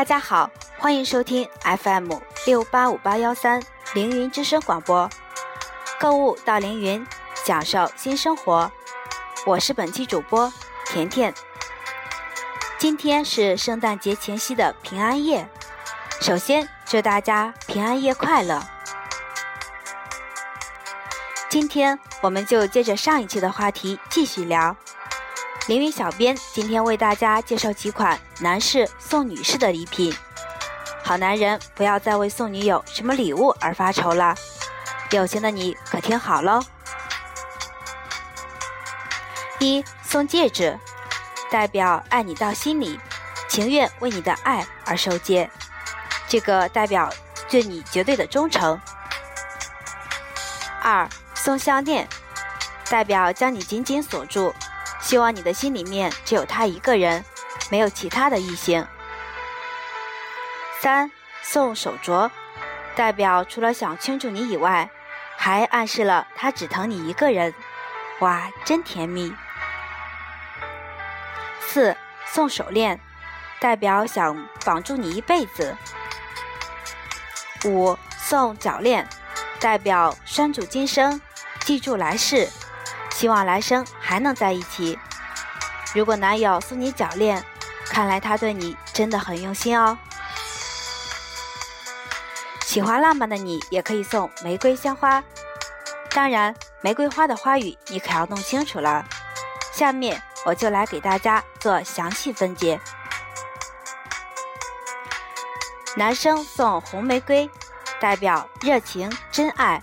大家好，欢迎收听 FM 六八五八幺三凌云之声广播，购物到凌云，享受新生活。我是本期主播甜甜。今天是圣诞节前夕的平安夜，首先祝大家平安夜快乐。今天我们就接着上一期的话题继续聊。凌云小编今天为大家介绍几款男士送女士的礼品。好男人不要再为送女友什么礼物而发愁了，有钱的你可听好喽。一送戒指，代表爱你到心里，情愿为你的爱而受戒，这个代表对你绝对的忠诚。二送项链，代表将你紧紧锁住。希望你的心里面只有他一个人，没有其他的异性。三送手镯，代表除了想圈住你以外，还暗示了他只疼你一个人。哇，真甜蜜。四送手链，代表想绑住你一辈子。五送脚链，代表拴住今生，记住来世。希望来生还能在一起。如果男友送你脚链，看来他对你真的很用心哦。喜欢浪漫的你也可以送玫瑰香花，当然玫瑰花的花语你可要弄清楚了。下面我就来给大家做详细分解。男生送红玫瑰，代表热情真爱。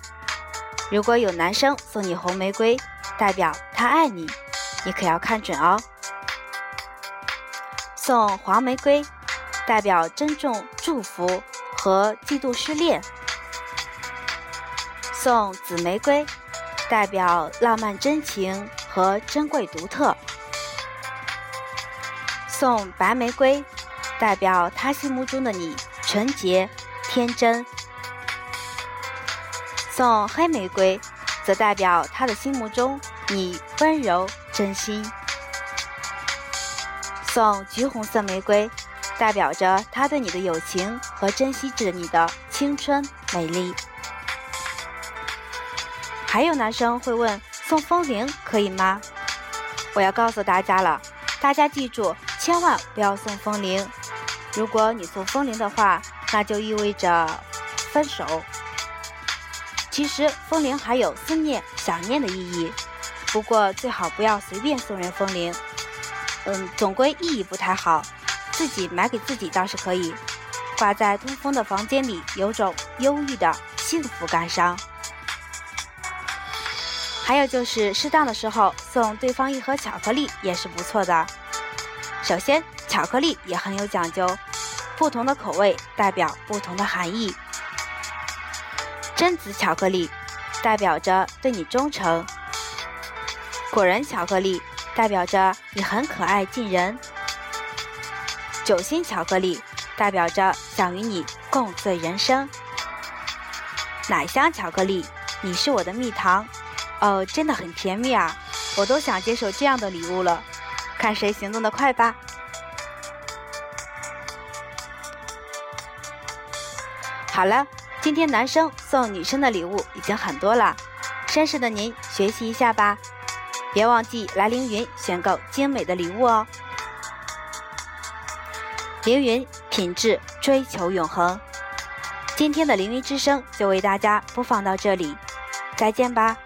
如果有男生送你红玫瑰，代表他爱你，你可要看准哦。送黄玫瑰，代表珍重祝福和嫉妒失恋。送紫玫瑰，代表浪漫真情和珍贵独特。送白玫瑰，代表他心目中的你纯洁天真。送黑玫瑰。则代表他的心目中你温柔真心。送橘红色玫瑰，代表着他对你的友情和珍惜着你的青春美丽。还有男生会问送风铃可以吗？我要告诉大家了，大家记住千万不要送风铃。如果你送风铃的话，那就意味着分手。其实风铃还有思念、想念的意义，不过最好不要随便送人风铃，嗯，总归意义不太好。自己买给自己倒是可以，挂在通风的房间里，有种忧郁的幸福感伤。还有就是适当的时候送对方一盒巧克力也是不错的。首先，巧克力也很有讲究，不同的口味代表不同的含义。榛子巧克力代表着对你忠诚，果仁巧克力代表着你很可爱近人，酒心巧克力代表着想与你共醉人生，奶香巧克力你是我的蜜糖，哦，真的很甜蜜啊，我都想接受这样的礼物了，看谁行动的快吧。好了。今天男生送女生的礼物已经很多了，绅士的您学习一下吧，别忘记来凌云选购精美的礼物哦。凌云品质追求永恒，今天的凌云之声就为大家播放到这里，再见吧。